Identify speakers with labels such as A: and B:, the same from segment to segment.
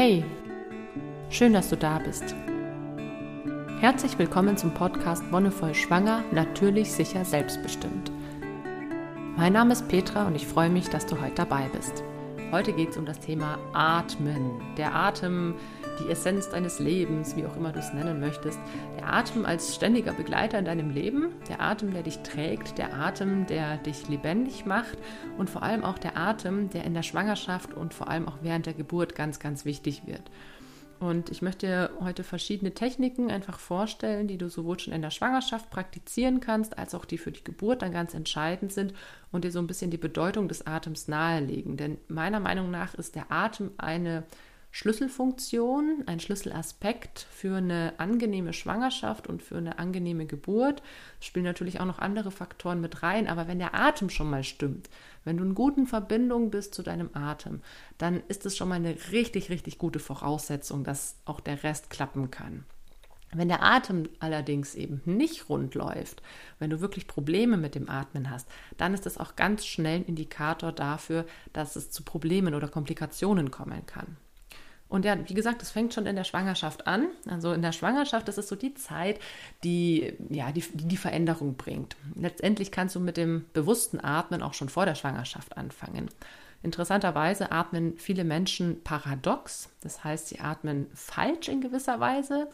A: Hey, schön, dass du da bist. Herzlich willkommen zum Podcast Wonnevoll Schwanger, natürlich, sicher, selbstbestimmt. Mein Name ist Petra und ich freue mich, dass du heute dabei bist. Heute geht es um das Thema Atmen. Der Atem, die Essenz deines Lebens, wie auch immer du es nennen möchtest. Der Atem als ständiger Begleiter in deinem Leben, der Atem, der dich trägt, der Atem, der dich lebendig macht und vor allem auch der Atem, der in der Schwangerschaft und vor allem auch während der Geburt ganz, ganz wichtig wird. Und ich möchte dir heute verschiedene Techniken einfach vorstellen, die du sowohl schon in der Schwangerschaft praktizieren kannst, als auch die für die Geburt dann ganz entscheidend sind und dir so ein bisschen die Bedeutung des Atems nahelegen. Denn meiner Meinung nach ist der Atem eine Schlüsselfunktion, ein Schlüsselaspekt für eine angenehme Schwangerschaft und für eine angenehme Geburt. Es spielen natürlich auch noch andere Faktoren mit rein, aber wenn der Atem schon mal stimmt, wenn du in guten Verbindungen bist zu deinem Atem, dann ist es schon mal eine richtig, richtig gute Voraussetzung, dass auch der Rest klappen kann. Wenn der Atem allerdings eben nicht rund läuft, wenn du wirklich Probleme mit dem Atmen hast, dann ist das auch ganz schnell ein Indikator dafür, dass es zu Problemen oder Komplikationen kommen kann. Und ja, wie gesagt, das fängt schon in der Schwangerschaft an. Also in der Schwangerschaft, das ist so die Zeit, die ja die, die Veränderung bringt. Letztendlich kannst du mit dem bewussten Atmen auch schon vor der Schwangerschaft anfangen. Interessanterweise atmen viele Menschen paradox, das heißt, sie atmen falsch in gewisser Weise.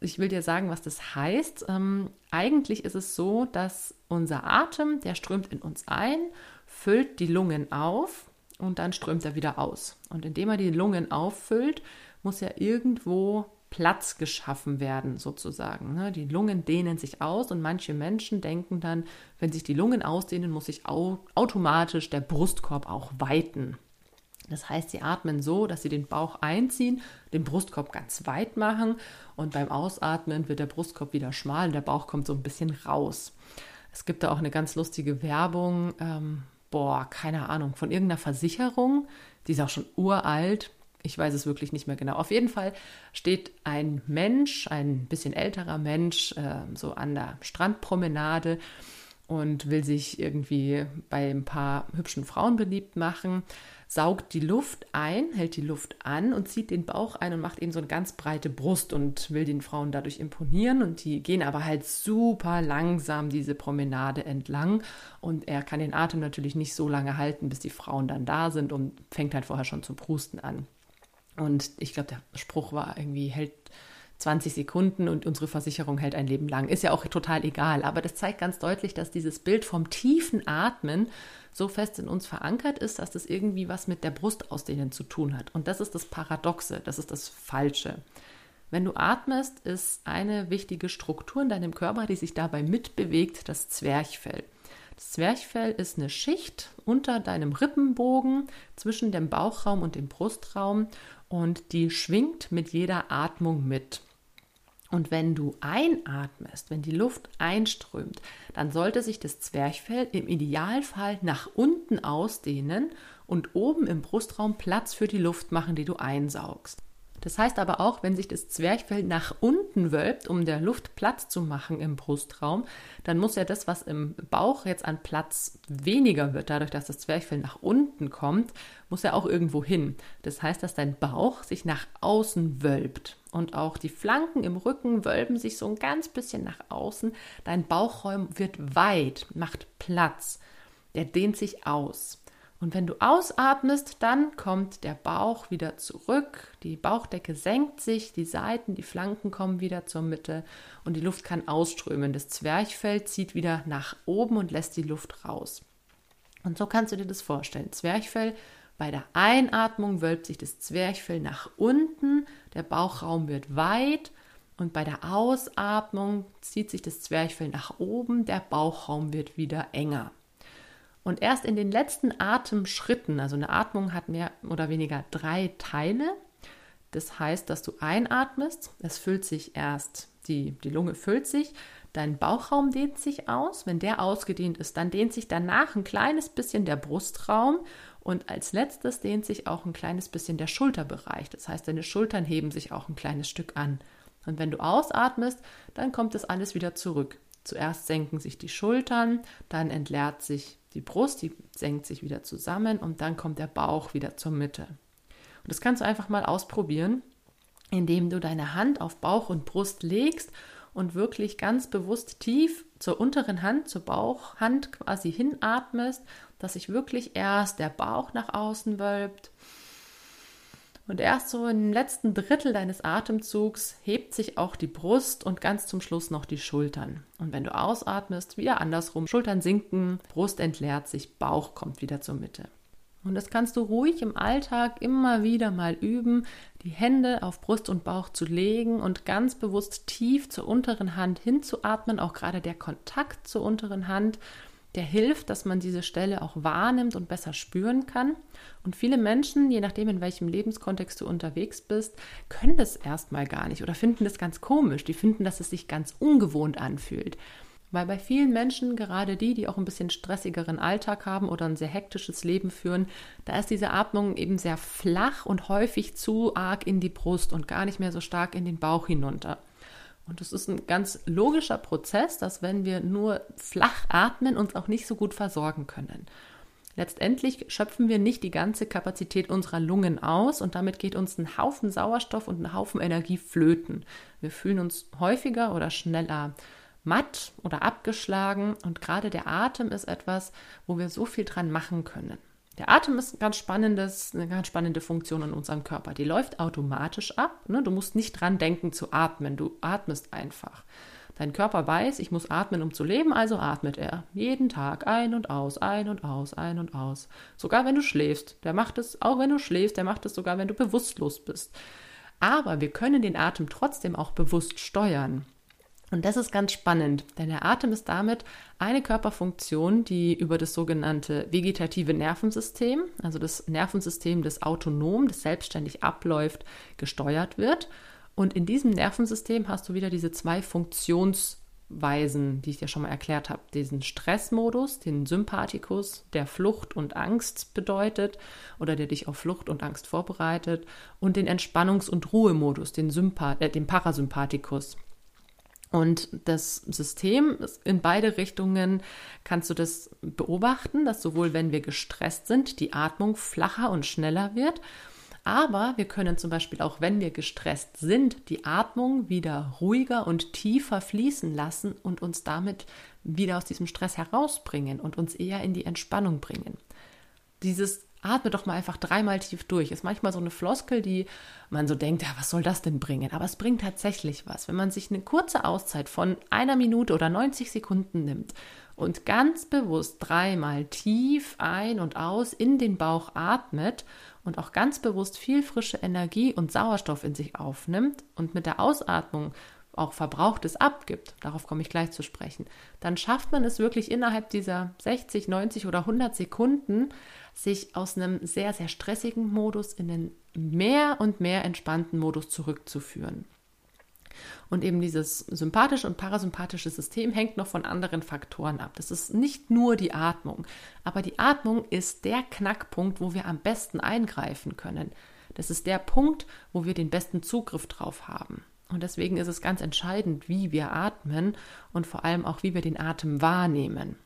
A: Ich will dir sagen, was das heißt. Ähm, eigentlich ist es so, dass unser Atem, der strömt in uns ein, füllt die Lungen auf und dann strömt er wieder aus. Und indem er die Lungen auffüllt, muss ja irgendwo Platz geschaffen werden, sozusagen. Ne? Die Lungen dehnen sich aus und manche Menschen denken dann, wenn sich die Lungen ausdehnen, muss sich automatisch der Brustkorb auch weiten. Das heißt, sie atmen so, dass sie den Bauch einziehen, den Brustkorb ganz weit machen und beim Ausatmen wird der Brustkorb wieder schmal und der Bauch kommt so ein bisschen raus. Es gibt da auch eine ganz lustige Werbung, ähm, boah, keine Ahnung, von irgendeiner Versicherung, die ist auch schon uralt. Ich weiß es wirklich nicht mehr genau. Auf jeden Fall steht ein Mensch, ein bisschen älterer Mensch, äh, so an der Strandpromenade und will sich irgendwie bei ein paar hübschen Frauen beliebt machen, saugt die Luft ein, hält die Luft an und zieht den Bauch ein und macht eben so eine ganz breite Brust und will den Frauen dadurch imponieren und die gehen aber halt super langsam diese Promenade entlang und er kann den Atem natürlich nicht so lange halten, bis die Frauen dann da sind und fängt halt vorher schon zu prusten an. Und ich glaube, der Spruch war irgendwie, hält 20 Sekunden und unsere Versicherung hält ein Leben lang. Ist ja auch total egal. Aber das zeigt ganz deutlich, dass dieses Bild vom tiefen Atmen so fest in uns verankert ist, dass das irgendwie was mit der Brustausdehnung zu tun hat. Und das ist das Paradoxe, das ist das Falsche. Wenn du atmest, ist eine wichtige Struktur in deinem Körper, die sich dabei mitbewegt, das Zwerchfell. Das Zwerchfell ist eine Schicht unter deinem Rippenbogen zwischen dem Bauchraum und dem Brustraum und die schwingt mit jeder Atmung mit. Und wenn du einatmest, wenn die Luft einströmt, dann sollte sich das Zwerchfell im Idealfall nach unten ausdehnen und oben im Brustraum Platz für die Luft machen, die du einsaugst. Das heißt aber auch, wenn sich das Zwerchfell nach unten wölbt, um der Luft Platz zu machen im Brustraum, dann muss ja das, was im Bauch jetzt an Platz weniger wird, dadurch, dass das Zwerchfell nach unten kommt, muss ja auch irgendwo hin. Das heißt, dass dein Bauch sich nach außen wölbt. Und auch die Flanken im Rücken wölben sich so ein ganz bisschen nach außen. Dein Bauchraum wird weit, macht Platz. Der dehnt sich aus. Und wenn du ausatmest, dann kommt der Bauch wieder zurück, die Bauchdecke senkt sich, die Seiten, die Flanken kommen wieder zur Mitte und die Luft kann ausströmen. Das Zwerchfell zieht wieder nach oben und lässt die Luft raus. Und so kannst du dir das vorstellen. Zwerchfell, bei der Einatmung wölbt sich das Zwerchfell nach unten, der Bauchraum wird weit und bei der Ausatmung zieht sich das Zwerchfell nach oben, der Bauchraum wird wieder enger. Und erst in den letzten Atemschritten, also eine Atmung hat mehr oder weniger drei Teile. Das heißt, dass du einatmest, es füllt sich erst, die, die Lunge füllt sich, dein Bauchraum dehnt sich aus. Wenn der ausgedehnt ist, dann dehnt sich danach ein kleines bisschen der Brustraum und als letztes dehnt sich auch ein kleines bisschen der Schulterbereich. Das heißt, deine Schultern heben sich auch ein kleines Stück an. Und wenn du ausatmest, dann kommt das alles wieder zurück. Zuerst senken sich die Schultern, dann entleert sich die Brust, die senkt sich wieder zusammen und dann kommt der Bauch wieder zur Mitte. Und das kannst du einfach mal ausprobieren, indem du deine Hand auf Bauch und Brust legst und wirklich ganz bewusst tief zur unteren Hand, zur Bauchhand quasi hinatmest, dass sich wirklich erst der Bauch nach außen wölbt. Und erst so im letzten Drittel deines Atemzugs hebt sich auch die Brust und ganz zum Schluss noch die Schultern. Und wenn du ausatmest, wieder andersrum, Schultern sinken, Brust entleert sich, Bauch kommt wieder zur Mitte. Und das kannst du ruhig im Alltag immer wieder mal üben, die Hände auf Brust und Bauch zu legen und ganz bewusst tief zur unteren Hand hinzuatmen. Auch gerade der Kontakt zur unteren Hand, der hilft, dass man diese Stelle auch wahrnimmt und besser spüren kann. Und viele Menschen, je nachdem, in welchem Lebenskontext du unterwegs bist, können das erstmal gar nicht oder finden das ganz komisch. Die finden, dass es sich ganz ungewohnt anfühlt. Weil bei vielen Menschen, gerade die, die auch ein bisschen stressigeren Alltag haben oder ein sehr hektisches Leben führen, da ist diese Atmung eben sehr flach und häufig zu arg in die Brust und gar nicht mehr so stark in den Bauch hinunter. Und das ist ein ganz logischer Prozess, dass wenn wir nur flach atmen, uns auch nicht so gut versorgen können. Letztendlich schöpfen wir nicht die ganze Kapazität unserer Lungen aus und damit geht uns ein Haufen Sauerstoff und ein Haufen Energie flöten. Wir fühlen uns häufiger oder schneller matt oder abgeschlagen und gerade der Atem ist etwas, wo wir so viel dran machen können. Der Atem ist ein ganz spannendes, eine ganz spannende Funktion in unserem Körper. Die läuft automatisch ab. Ne? Du musst nicht dran denken zu atmen. Du atmest einfach. Dein Körper weiß, ich muss atmen, um zu leben, also atmet er. Jeden Tag ein und aus, ein und aus, ein und aus. Sogar wenn du schläfst. Der macht es, auch wenn du schläfst, der macht es sogar, wenn du bewusstlos bist. Aber wir können den Atem trotzdem auch bewusst steuern. Und das ist ganz spannend, denn der Atem ist damit eine Körperfunktion, die über das sogenannte vegetative Nervensystem, also das Nervensystem, das autonom, das selbstständig abläuft, gesteuert wird. Und in diesem Nervensystem hast du wieder diese zwei Funktionsweisen, die ich dir schon mal erklärt habe. Diesen Stressmodus, den Sympathikus, der Flucht und Angst bedeutet oder der dich auf Flucht und Angst vorbereitet, und den Entspannungs- und Ruhemodus, den, Sympath äh, den Parasympathikus, und das System in beide Richtungen kannst du das beobachten, dass sowohl wenn wir gestresst sind, die Atmung flacher und schneller wird, aber wir können zum Beispiel auch, wenn wir gestresst sind, die Atmung wieder ruhiger und tiefer fließen lassen und uns damit wieder aus diesem Stress herausbringen und uns eher in die Entspannung bringen. Dieses atme doch mal einfach dreimal tief durch. Ist manchmal so eine Floskel, die man so denkt, ja, was soll das denn bringen? Aber es bringt tatsächlich was. Wenn man sich eine kurze Auszeit von einer Minute oder 90 Sekunden nimmt und ganz bewusst dreimal tief ein und aus in den Bauch atmet und auch ganz bewusst viel frische Energie und Sauerstoff in sich aufnimmt und mit der Ausatmung auch Verbrauchtes abgibt, darauf komme ich gleich zu sprechen, dann schafft man es wirklich innerhalb dieser 60, 90 oder 100 Sekunden, sich aus einem sehr, sehr stressigen Modus in den mehr und mehr entspannten Modus zurückzuführen. Und eben dieses sympathische und parasympathische System hängt noch von anderen Faktoren ab. Das ist nicht nur die Atmung, aber die Atmung ist der Knackpunkt, wo wir am besten eingreifen können. Das ist der Punkt, wo wir den besten Zugriff drauf haben. Und deswegen ist es ganz entscheidend, wie wir atmen und vor allem auch, wie wir den Atem wahrnehmen.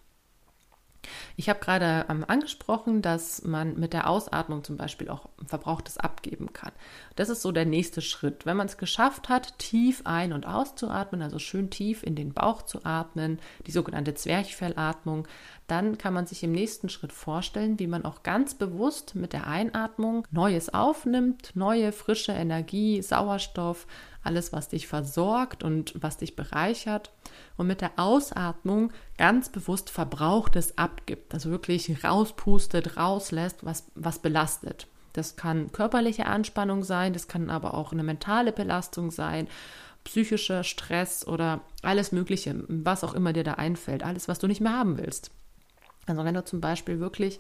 A: Ich habe gerade ähm, angesprochen, dass man mit der Ausatmung zum Beispiel auch Verbrauchtes abgeben kann. Das ist so der nächste Schritt. Wenn man es geschafft hat, tief ein- und auszuatmen, also schön tief in den Bauch zu atmen, die sogenannte Zwerchfellatmung, dann kann man sich im nächsten Schritt vorstellen, wie man auch ganz bewusst mit der Einatmung Neues aufnimmt, neue frische Energie, Sauerstoff, alles, was dich versorgt und was dich bereichert. Und mit der Ausatmung ganz bewusst Verbrauchtes abgibt, also wirklich rauspustet, rauslässt, was, was belastet. Das kann körperliche Anspannung sein, das kann aber auch eine mentale Belastung sein, psychischer Stress oder alles Mögliche, was auch immer dir da einfällt, alles, was du nicht mehr haben willst. Also wenn du zum Beispiel wirklich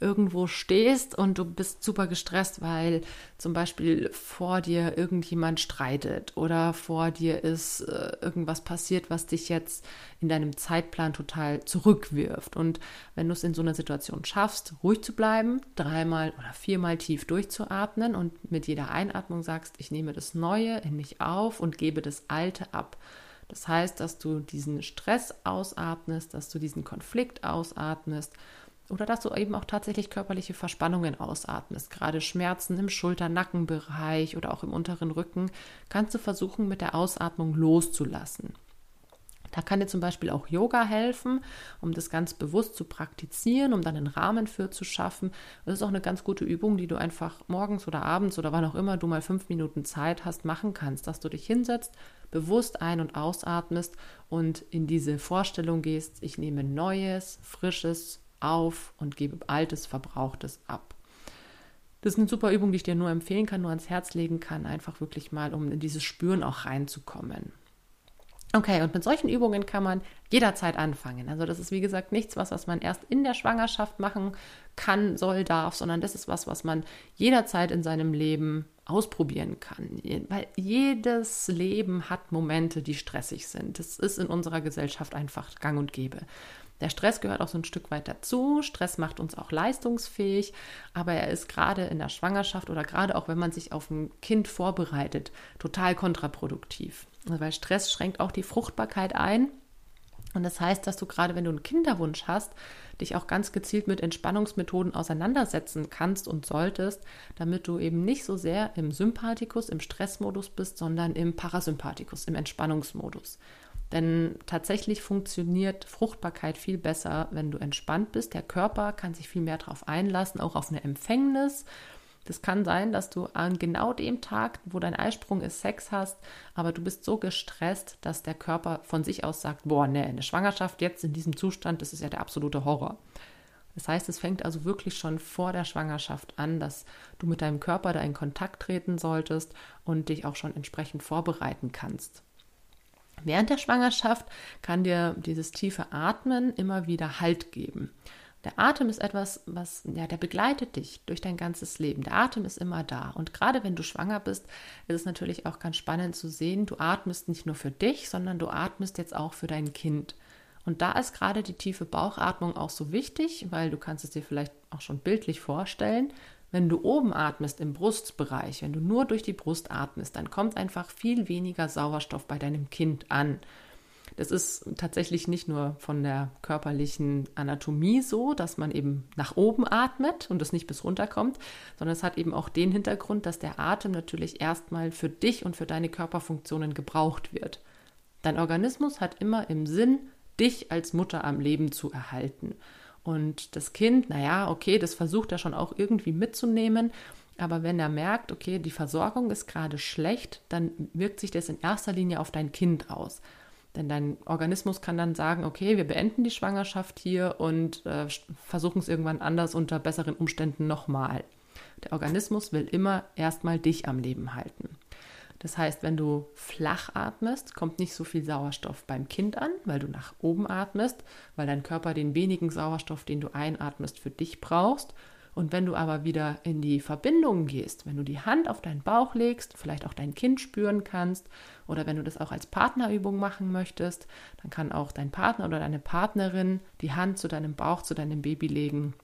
A: irgendwo stehst und du bist super gestresst, weil zum Beispiel vor dir irgendjemand streitet oder vor dir ist äh, irgendwas passiert, was dich jetzt in deinem Zeitplan total zurückwirft. Und wenn du es in so einer Situation schaffst, ruhig zu bleiben, dreimal oder viermal tief durchzuatmen und mit jeder Einatmung sagst, ich nehme das Neue in mich auf und gebe das Alte ab das heißt, dass du diesen Stress ausatmest, dass du diesen Konflikt ausatmest, oder dass du eben auch tatsächlich körperliche Verspannungen ausatmest, gerade Schmerzen im Schulter-Nackenbereich oder auch im unteren Rücken, kannst du versuchen, mit der Ausatmung loszulassen. Da kann dir zum Beispiel auch Yoga helfen, um das ganz bewusst zu praktizieren, um dann einen Rahmen für zu schaffen. Das ist auch eine ganz gute Übung, die du einfach morgens oder abends oder wann auch immer du mal fünf Minuten Zeit hast, machen kannst, dass du dich hinsetzt, bewusst ein- und ausatmest und in diese Vorstellung gehst, ich nehme Neues, Frisches auf und gebe Altes, Verbrauchtes ab. Das ist eine super Übung, die ich dir nur empfehlen kann, nur ans Herz legen kann, einfach wirklich mal, um in dieses Spüren auch reinzukommen. Okay, und mit solchen Übungen kann man jederzeit anfangen. Also das ist wie gesagt nichts, was, was man erst in der Schwangerschaft machen kann, soll, darf, sondern das ist was, was man jederzeit in seinem Leben ausprobieren kann. Weil jedes Leben hat Momente, die stressig sind. Das ist in unserer Gesellschaft einfach gang und gäbe. Der Stress gehört auch so ein Stück weit dazu. Stress macht uns auch leistungsfähig, aber er ist gerade in der Schwangerschaft oder gerade auch wenn man sich auf ein Kind vorbereitet, total kontraproduktiv. Weil Stress schränkt auch die Fruchtbarkeit ein. Und das heißt, dass du gerade, wenn du einen Kinderwunsch hast, dich auch ganz gezielt mit Entspannungsmethoden auseinandersetzen kannst und solltest, damit du eben nicht so sehr im Sympathikus, im Stressmodus bist, sondern im Parasympathikus, im Entspannungsmodus. Denn tatsächlich funktioniert Fruchtbarkeit viel besser, wenn du entspannt bist. Der Körper kann sich viel mehr darauf einlassen, auch auf eine Empfängnis. Das kann sein, dass du an genau dem Tag, wo dein Eisprung ist, Sex hast, aber du bist so gestresst, dass der Körper von sich aus sagt, boah, ne, eine Schwangerschaft jetzt in diesem Zustand, das ist ja der absolute Horror. Das heißt, es fängt also wirklich schon vor der Schwangerschaft an, dass du mit deinem Körper da in Kontakt treten solltest und dich auch schon entsprechend vorbereiten kannst. Während der Schwangerschaft kann dir dieses tiefe Atmen immer wieder Halt geben. Der Atem ist etwas, was, ja, der begleitet dich durch dein ganzes Leben. Der Atem ist immer da. Und gerade wenn du schwanger bist, ist es natürlich auch ganz spannend zu sehen, du atmest nicht nur für dich, sondern du atmest jetzt auch für dein Kind. Und da ist gerade die tiefe Bauchatmung auch so wichtig, weil du kannst es dir vielleicht auch schon bildlich vorstellen. Wenn du oben atmest im Brustbereich, wenn du nur durch die Brust atmest, dann kommt einfach viel weniger Sauerstoff bei deinem Kind an. Das ist tatsächlich nicht nur von der körperlichen Anatomie so, dass man eben nach oben atmet und es nicht bis runter kommt, sondern es hat eben auch den Hintergrund, dass der Atem natürlich erstmal für dich und für deine Körperfunktionen gebraucht wird. Dein Organismus hat immer im Sinn, dich als Mutter am Leben zu erhalten. Und das Kind, naja, okay, das versucht er schon auch irgendwie mitzunehmen. Aber wenn er merkt, okay, die Versorgung ist gerade schlecht, dann wirkt sich das in erster Linie auf dein Kind aus. Denn dein Organismus kann dann sagen, okay, wir beenden die Schwangerschaft hier und äh, versuchen es irgendwann anders unter besseren Umständen nochmal. Der Organismus will immer erstmal dich am Leben halten. Das heißt, wenn du flach atmest, kommt nicht so viel Sauerstoff beim Kind an, weil du nach oben atmest, weil dein Körper den wenigen Sauerstoff, den du einatmest, für dich brauchst. Und wenn du aber wieder in die Verbindung gehst, wenn du die Hand auf deinen Bauch legst, vielleicht auch dein Kind spüren kannst, oder wenn du das auch als Partnerübung machen möchtest, dann kann auch dein Partner oder deine Partnerin die Hand zu deinem Bauch, zu deinem Baby legen.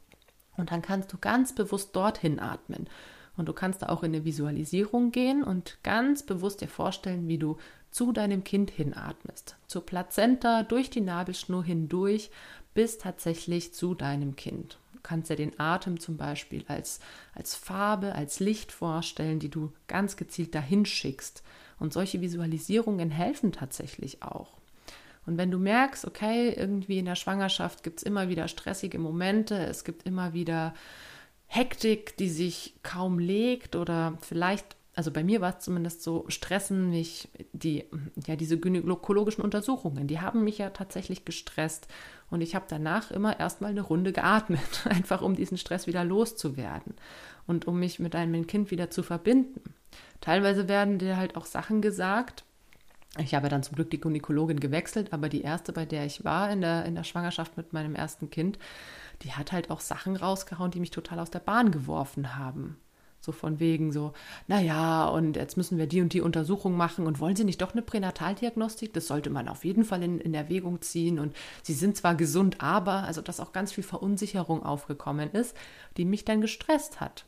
A: Und dann kannst du ganz bewusst dorthin atmen. Und du kannst da auch in eine Visualisierung gehen und ganz bewusst dir vorstellen, wie du zu deinem Kind hinatmest. Zur Plazenta, durch die Nabelschnur hindurch, bis tatsächlich zu deinem Kind. Kannst dir den Atem zum Beispiel als, als Farbe, als Licht vorstellen, die du ganz gezielt dahin schickst. Und solche Visualisierungen helfen tatsächlich auch. Und wenn du merkst, okay, irgendwie in der Schwangerschaft gibt es immer wieder stressige Momente, es gibt immer wieder Hektik, die sich kaum legt oder vielleicht, also bei mir war es zumindest so, stressen mich die, ja, diese gynäkologischen Untersuchungen, die haben mich ja tatsächlich gestresst und ich habe danach immer erstmal eine Runde geatmet, einfach um diesen Stress wieder loszuwerden und um mich mit einem Kind wieder zu verbinden. Teilweise werden dir halt auch Sachen gesagt, ich habe dann zum Glück die Gynäkologin gewechselt, aber die erste, bei der ich war in der, in der Schwangerschaft mit meinem ersten Kind, die hat halt auch Sachen rausgehauen, die mich total aus der Bahn geworfen haben. So von wegen so, naja, und jetzt müssen wir die und die Untersuchung machen und wollen Sie nicht doch eine Pränataldiagnostik? Das sollte man auf jeden Fall in, in Erwägung ziehen. Und Sie sind zwar gesund, aber, also dass auch ganz viel Verunsicherung aufgekommen ist, die mich dann gestresst hat.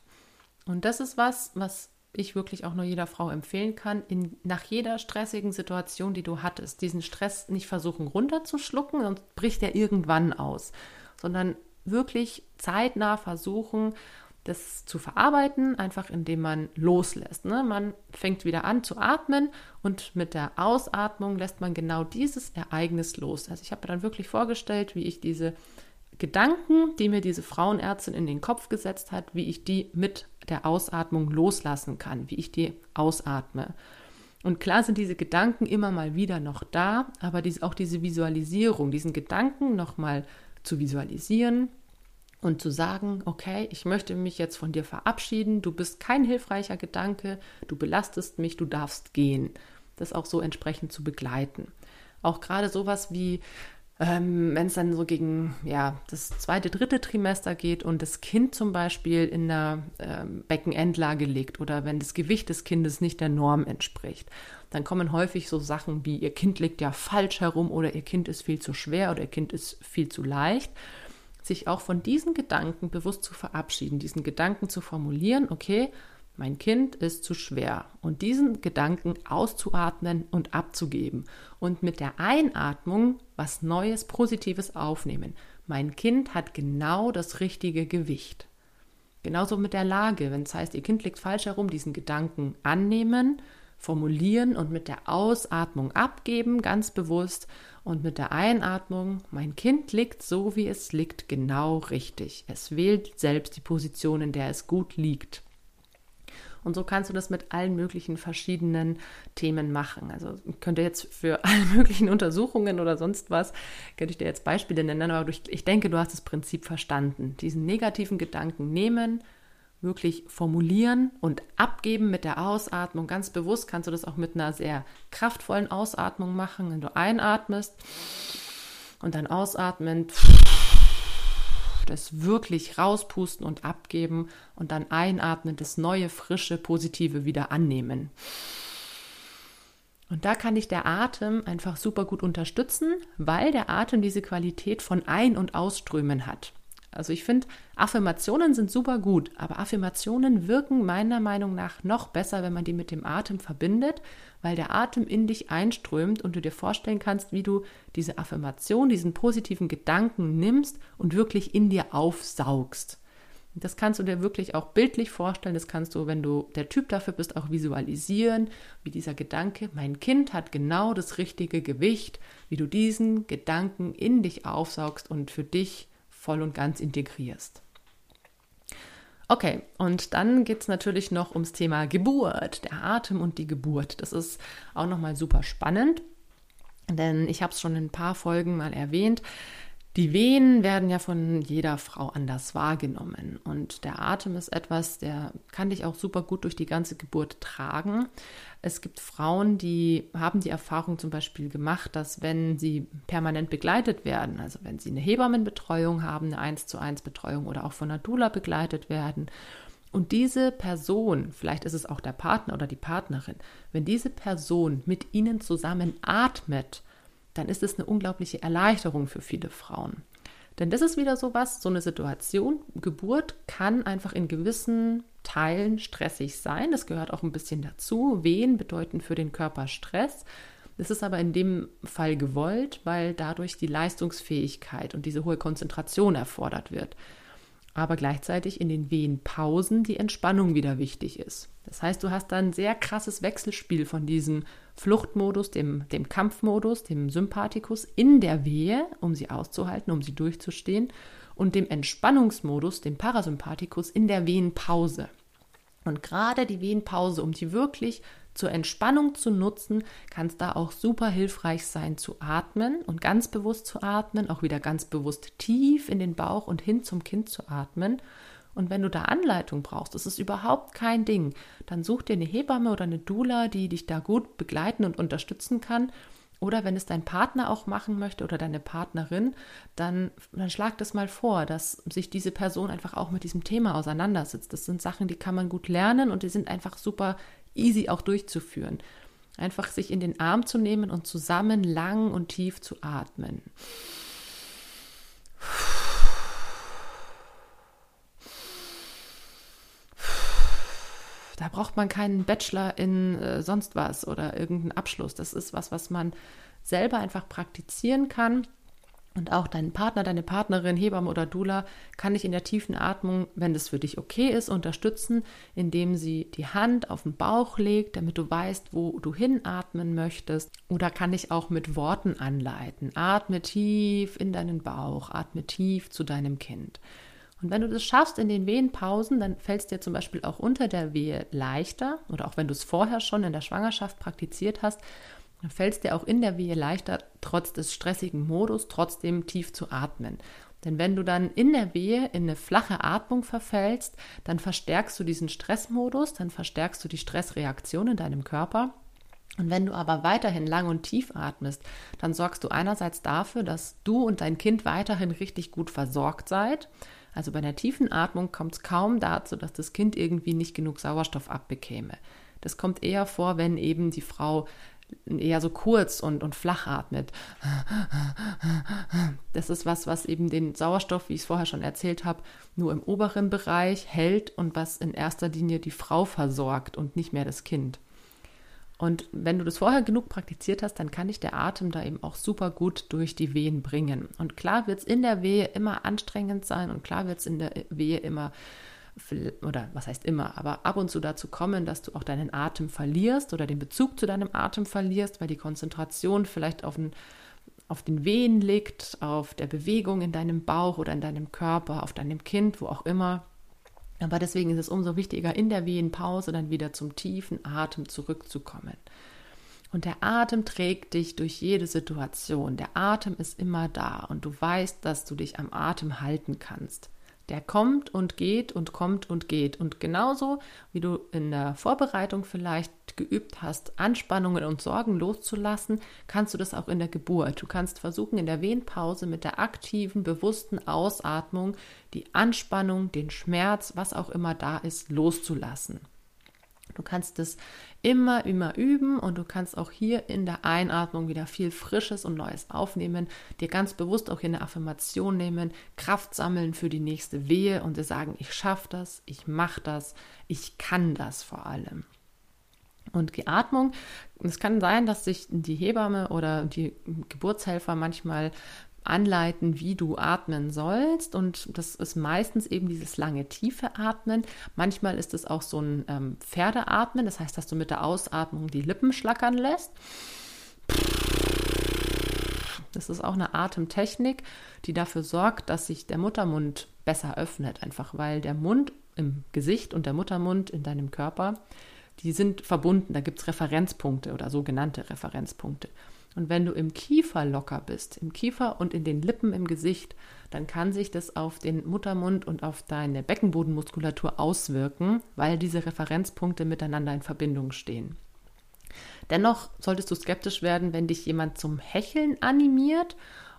A: Und das ist was, was ich wirklich auch nur jeder Frau empfehlen kann, in, nach jeder stressigen Situation, die du hattest, diesen Stress nicht versuchen runterzuschlucken, sonst bricht er irgendwann aus, sondern wirklich zeitnah versuchen, das zu verarbeiten, einfach indem man loslässt. Ne? Man fängt wieder an zu atmen und mit der Ausatmung lässt man genau dieses Ereignis los. Also ich habe mir dann wirklich vorgestellt, wie ich diese Gedanken, die mir diese Frauenärztin in den Kopf gesetzt hat, wie ich die mit der Ausatmung loslassen kann, wie ich die ausatme. Und klar sind diese Gedanken immer mal wieder noch da, aber dies, auch diese Visualisierung, diesen Gedanken nochmal zu visualisieren, und zu sagen, okay, ich möchte mich jetzt von dir verabschieden, du bist kein hilfreicher Gedanke, du belastest mich, du darfst gehen. Das auch so entsprechend zu begleiten. Auch gerade sowas wie, ähm, wenn es dann so gegen ja, das zweite, dritte Trimester geht und das Kind zum Beispiel in der ähm, Beckenendlage liegt oder wenn das Gewicht des Kindes nicht der Norm entspricht, dann kommen häufig so Sachen wie, ihr Kind liegt ja falsch herum oder ihr Kind ist viel zu schwer oder ihr Kind ist viel zu leicht sich auch von diesen Gedanken bewusst zu verabschieden, diesen Gedanken zu formulieren, okay, mein Kind ist zu schwer und diesen Gedanken auszuatmen und abzugeben und mit der Einatmung was Neues, Positives aufnehmen. Mein Kind hat genau das richtige Gewicht. Genauso mit der Lage, wenn es heißt, ihr Kind liegt falsch herum, diesen Gedanken annehmen, formulieren und mit der Ausatmung abgeben, ganz bewusst und mit der Einatmung, mein Kind liegt so, wie es liegt, genau richtig. Es wählt selbst die Position, in der es gut liegt. Und so kannst du das mit allen möglichen verschiedenen Themen machen. Also könnte jetzt für alle möglichen Untersuchungen oder sonst was, könnte ich dir jetzt Beispiele nennen, aber ich denke, du hast das Prinzip verstanden. Diesen negativen Gedanken nehmen, wirklich formulieren und abgeben mit der Ausatmung. Ganz bewusst kannst du das auch mit einer sehr kraftvollen Ausatmung machen, wenn du einatmest und dann ausatmend das wirklich rauspusten und abgeben und dann einatmen, das neue, frische, positive wieder annehmen. Und da kann dich der Atem einfach super gut unterstützen, weil der Atem diese Qualität von Ein- und Ausströmen hat. Also ich finde, Affirmationen sind super gut, aber Affirmationen wirken meiner Meinung nach noch besser, wenn man die mit dem Atem verbindet, weil der Atem in dich einströmt und du dir vorstellen kannst, wie du diese Affirmation, diesen positiven Gedanken nimmst und wirklich in dir aufsaugst. Das kannst du dir wirklich auch bildlich vorstellen. Das kannst du, wenn du der Typ dafür bist, auch visualisieren, wie dieser Gedanke, mein Kind hat genau das richtige Gewicht, wie du diesen Gedanken in dich aufsaugst und für dich voll und ganz integrierst. Okay, und dann geht es natürlich noch ums Thema Geburt, der Atem und die Geburt. Das ist auch nochmal super spannend, denn ich habe es schon in ein paar Folgen mal erwähnt. Die Wehen werden ja von jeder Frau anders wahrgenommen und der Atem ist etwas, der kann dich auch super gut durch die ganze Geburt tragen. Es gibt Frauen, die haben die Erfahrung zum Beispiel gemacht, dass wenn sie permanent begleitet werden, also wenn sie eine Hebammenbetreuung haben, eine 1 zu 1 Betreuung oder auch von einer Dula begleitet werden, und diese Person, vielleicht ist es auch der Partner oder die Partnerin, wenn diese Person mit ihnen zusammen atmet, dann ist es eine unglaubliche Erleichterung für viele Frauen. Denn das ist wieder so was, so eine Situation. Geburt kann einfach in gewissen Teilen stressig sein. Das gehört auch ein bisschen dazu. Wehen bedeuten für den Körper Stress. Das ist aber in dem Fall gewollt, weil dadurch die Leistungsfähigkeit und diese hohe Konzentration erfordert wird aber gleichzeitig in den Wehenpausen die Entspannung wieder wichtig ist. Das heißt, du hast dann ein sehr krasses Wechselspiel von diesem Fluchtmodus, dem, dem Kampfmodus, dem Sympathikus in der Wehe, um sie auszuhalten, um sie durchzustehen, und dem Entspannungsmodus, dem Parasympathikus in der Wehenpause. Und gerade die Wehenpause, um die wirklich zur Entspannung zu nutzen, kann es da auch super hilfreich sein zu atmen und ganz bewusst zu atmen, auch wieder ganz bewusst tief in den Bauch und hin zum Kind zu atmen. Und wenn du da Anleitung brauchst, das ist überhaupt kein Ding, dann such dir eine Hebamme oder eine Doula, die dich da gut begleiten und unterstützen kann. Oder wenn es dein Partner auch machen möchte oder deine Partnerin, dann, dann schlag das mal vor, dass sich diese Person einfach auch mit diesem Thema auseinandersetzt. Das sind Sachen, die kann man gut lernen und die sind einfach super easy auch durchzuführen. Einfach sich in den Arm zu nehmen und zusammen lang und tief zu atmen. Da braucht man keinen Bachelor in äh, sonst was oder irgendeinen Abschluss. Das ist was, was man selber einfach praktizieren kann Und auch dein Partner, deine Partnerin, Hebamme oder Dula kann dich in der tiefen Atmung, wenn das für dich okay ist, unterstützen, indem sie die Hand auf den Bauch legt, damit du weißt, wo du hinatmen möchtest. Oder kann dich auch mit Worten anleiten. Atme tief in deinen Bauch, atme tief zu deinem Kind. Und wenn du das schaffst in den Wehenpausen, dann fällt es dir zum Beispiel auch unter der Wehe leichter oder auch wenn du es vorher schon in der Schwangerschaft praktiziert hast, dann fällt es dir auch in der Wehe leichter, trotz des stressigen Modus trotzdem tief zu atmen. Denn wenn du dann in der Wehe in eine flache Atmung verfällst, dann verstärkst du diesen Stressmodus, dann verstärkst du die Stressreaktion in deinem Körper. Und wenn du aber weiterhin lang und tief atmest, dann sorgst du einerseits dafür, dass du und dein Kind weiterhin richtig gut versorgt seid. Also bei einer tiefen Atmung kommt es kaum dazu, dass das Kind irgendwie nicht genug Sauerstoff abbekäme. Das kommt eher vor, wenn eben die Frau eher so kurz und, und flach atmet. Das ist was, was eben den Sauerstoff, wie ich es vorher schon erzählt habe, nur im oberen Bereich hält und was in erster Linie die Frau versorgt und nicht mehr das Kind. Und wenn du das vorher genug praktiziert hast, dann kann dich der Atem da eben auch super gut durch die Wehen bringen. Und klar wird es in der Wehe immer anstrengend sein und klar wird es in der Wehe immer oder was heißt immer, aber ab und zu dazu kommen, dass du auch deinen Atem verlierst oder den Bezug zu deinem Atem verlierst, weil die Konzentration vielleicht auf den, auf den Wehen liegt, auf der Bewegung in deinem Bauch oder in deinem Körper, auf deinem Kind, wo auch immer. Aber deswegen ist es umso wichtiger, in der Wehenpause dann wieder zum tiefen Atem zurückzukommen. Und der Atem trägt dich durch jede Situation. Der Atem ist immer da und du weißt, dass du dich am Atem halten kannst. Der kommt und geht und kommt und geht. Und genauso wie du in der Vorbereitung vielleicht geübt hast, Anspannungen und Sorgen loszulassen, kannst du das auch in der Geburt. Du kannst versuchen, in der Wehenpause mit der aktiven, bewussten Ausatmung die Anspannung, den Schmerz, was auch immer da ist, loszulassen. Du kannst es immer, immer üben und du kannst auch hier in der Einatmung wieder viel Frisches und Neues aufnehmen, dir ganz bewusst auch hier eine Affirmation nehmen, Kraft sammeln für die nächste Wehe und dir sagen, ich schaffe das, ich mache das, ich kann das vor allem. Und die Atmung, es kann sein, dass sich die Hebamme oder die Geburtshelfer manchmal anleiten, wie du atmen sollst. Und das ist meistens eben dieses lange, tiefe Atmen. Manchmal ist es auch so ein ähm, Pferdeatmen, das heißt, dass du mit der Ausatmung die Lippen schlackern lässt. Das ist auch eine Atemtechnik, die dafür sorgt, dass sich der Muttermund besser öffnet, einfach weil der Mund im Gesicht und der Muttermund in deinem Körper, die sind verbunden. Da gibt es Referenzpunkte oder sogenannte Referenzpunkte. Und wenn du im Kiefer locker bist, im Kiefer und in den Lippen im Gesicht, dann kann sich das auf den Muttermund und auf deine Beckenbodenmuskulatur auswirken, weil diese Referenzpunkte miteinander in Verbindung stehen. Dennoch solltest du skeptisch werden, wenn dich jemand zum Hecheln animiert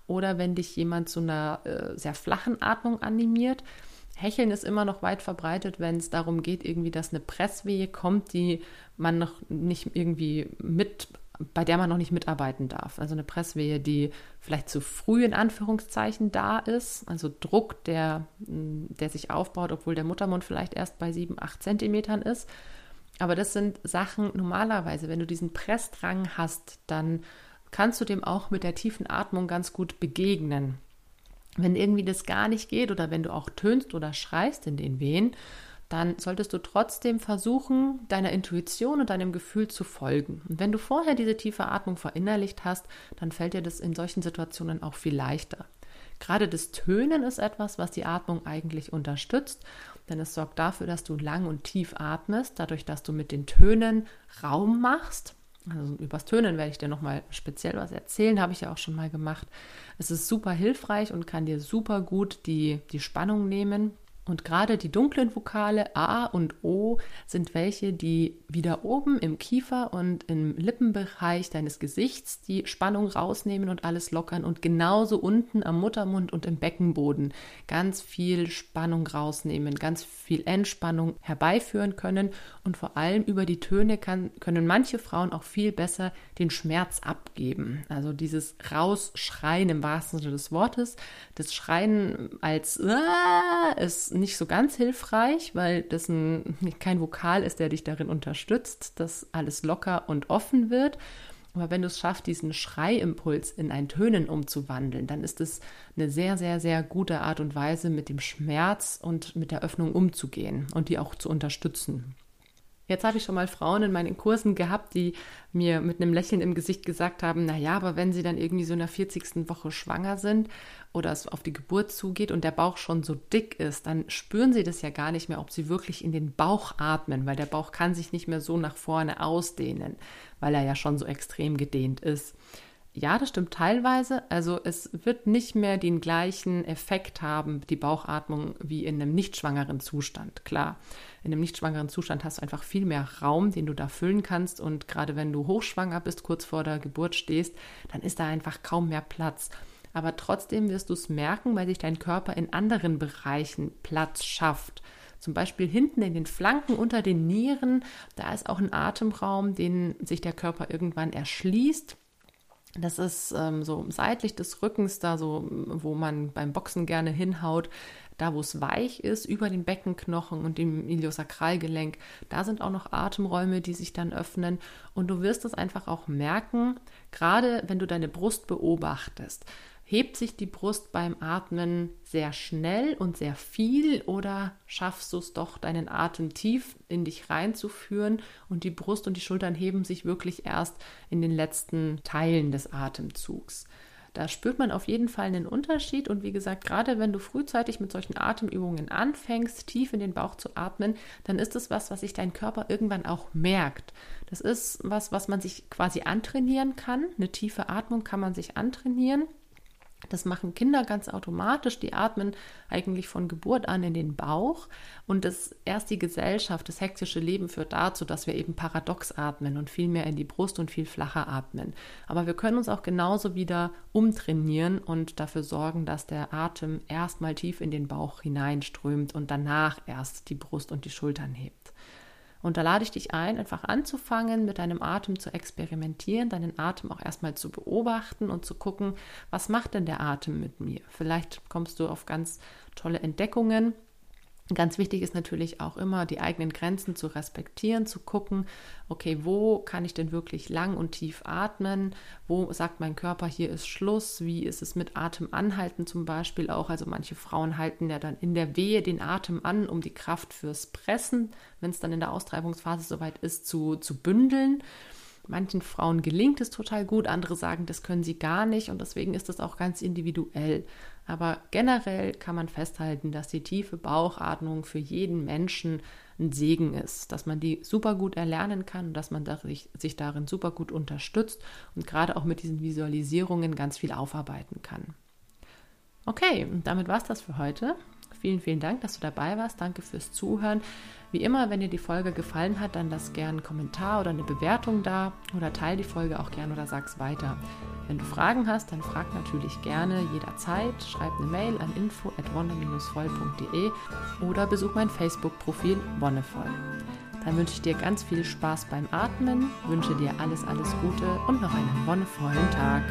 A: oder wenn dich jemand zu einer äh, sehr flachen Atmung animiert. Hecheln ist immer noch weit verbreitet, wenn es darum geht, irgendwie, dass eine Presswehe kommt, die man noch nicht irgendwie mit bei der man noch nicht mitarbeiten darf. Also eine Presswehe, die vielleicht zu früh in Anführungszeichen da ist, also Druck, der, der sich aufbaut, obwohl der Muttermund vielleicht erst bei sieben, acht Zentimetern ist. Aber das sind Sachen normalerweise, wenn du diesen Pressdrang hast, dann kannst du dem auch mit der tiefen Atmung ganz gut begegnen. Wenn irgendwie das gar nicht geht oder wenn du auch tönst oder schreist in den Wehen, dann solltest du trotzdem versuchen, deiner Intuition und deinem Gefühl zu folgen. Und wenn du vorher diese tiefe Atmung verinnerlicht hast, dann fällt dir das in solchen Situationen auch viel leichter. Gerade das Tönen ist etwas, was die Atmung eigentlich unterstützt, denn es sorgt dafür, dass du lang und tief atmest, dadurch, dass du mit den Tönen Raum machst. Also übers Tönen werde ich dir nochmal speziell was erzählen, habe ich ja auch schon mal gemacht. Es ist super hilfreich und kann dir super gut die, die Spannung nehmen, und gerade die dunklen Vokale A und O sind welche, die wieder oben im Kiefer und im Lippenbereich deines Gesichts die Spannung rausnehmen und alles lockern und genauso unten am Muttermund und im Beckenboden ganz viel Spannung rausnehmen, ganz viel Entspannung herbeiführen können und vor allem über die Töne kann, können manche Frauen auch viel besser den Schmerz abgeben. Also dieses Rausschreien im wahrsten Sinne des Wortes, das Schreien als ah, ist nicht so ganz hilfreich, weil das ein, kein Vokal ist, der dich darin unterstützt, dass alles locker und offen wird. Aber wenn du es schaffst, diesen Schreiimpuls in ein Tönen umzuwandeln, dann ist es eine sehr, sehr, sehr gute Art und Weise, mit dem Schmerz und mit der Öffnung umzugehen und die auch zu unterstützen. Jetzt habe ich schon mal Frauen in meinen Kursen gehabt, die mir mit einem Lächeln im Gesicht gesagt haben, na ja, aber wenn sie dann irgendwie so in der 40. Woche schwanger sind oder es auf die Geburt zugeht und der Bauch schon so dick ist, dann spüren sie das ja gar nicht mehr, ob sie wirklich in den Bauch atmen, weil der Bauch kann sich nicht mehr so nach vorne ausdehnen, weil er ja schon so extrem gedehnt ist. Ja, das stimmt teilweise. Also es wird nicht mehr den gleichen Effekt haben, die Bauchatmung, wie in einem nicht schwangeren Zustand. Klar, in einem nicht schwangeren Zustand hast du einfach viel mehr Raum, den du da füllen kannst. Und gerade wenn du hochschwanger bist, kurz vor der Geburt stehst, dann ist da einfach kaum mehr Platz. Aber trotzdem wirst du es merken, weil sich dein Körper in anderen Bereichen Platz schafft. Zum Beispiel hinten in den Flanken unter den Nieren, da ist auch ein Atemraum, den sich der Körper irgendwann erschließt das ist ähm, so seitlich des Rückens, da so, wo man beim Boxen gerne hinhaut, da wo es weich ist, über den Beckenknochen und dem Iliosakralgelenk. Da sind auch noch Atemräume, die sich dann öffnen. Und du wirst es einfach auch merken, gerade wenn du deine Brust beobachtest Hebt sich die Brust beim Atmen sehr schnell und sehr viel oder schaffst du es doch, deinen Atem tief in dich reinzuführen und die Brust und die Schultern heben sich wirklich erst in den letzten Teilen des Atemzugs? Da spürt man auf jeden Fall einen Unterschied und wie gesagt, gerade wenn du frühzeitig mit solchen Atemübungen anfängst, tief in den Bauch zu atmen, dann ist es was, was sich dein Körper irgendwann auch merkt. Das ist was, was man sich quasi antrainieren kann. Eine tiefe Atmung kann man sich antrainieren. Das machen Kinder ganz automatisch. Die atmen eigentlich von Geburt an in den Bauch. Und das erst die Gesellschaft, das hektische Leben führt dazu, dass wir eben paradox atmen und viel mehr in die Brust und viel flacher atmen. Aber wir können uns auch genauso wieder umtrainieren und dafür sorgen, dass der Atem erstmal tief in den Bauch hineinströmt und danach erst die Brust und die Schultern hebt. Und da lade ich dich ein, einfach anzufangen, mit deinem Atem zu experimentieren, deinen Atem auch erstmal zu beobachten und zu gucken, was macht denn der Atem mit mir? Vielleicht kommst du auf ganz tolle Entdeckungen Ganz wichtig ist natürlich auch immer, die eigenen Grenzen zu respektieren, zu gucken, okay, wo kann ich denn wirklich lang und tief atmen? Wo sagt mein Körper, hier ist Schluss? Wie ist es mit Atem anhalten zum Beispiel auch? Also manche Frauen halten ja dann in der Wehe den Atem an, um die Kraft fürs Pressen, wenn es dann in der Austreibungsphase soweit ist, zu, zu bündeln. Manchen Frauen gelingt es total gut, andere sagen, das können sie gar nicht und deswegen ist es auch ganz individuell. Aber generell kann man festhalten, dass die tiefe Bauchatmung für jeden Menschen ein Segen ist, dass man die super gut erlernen kann, dass man sich, sich darin super gut unterstützt und gerade auch mit diesen Visualisierungen ganz viel aufarbeiten kann. Okay, und damit war es das für heute. Vielen, vielen Dank, dass du dabei warst. Danke fürs Zuhören. Wie immer, wenn dir die Folge gefallen hat, dann lass gerne einen Kommentar oder eine Bewertung da oder teile die Folge auch gerne oder sag's weiter. Wenn du Fragen hast, dann frag natürlich gerne jederzeit. Schreib eine Mail an info at wonne-voll.de oder besuch mein Facebook-Profil Wonnevoll. Dann wünsche ich dir ganz viel Spaß beim Atmen, wünsche dir alles, alles Gute und noch einen wonnevollen Tag.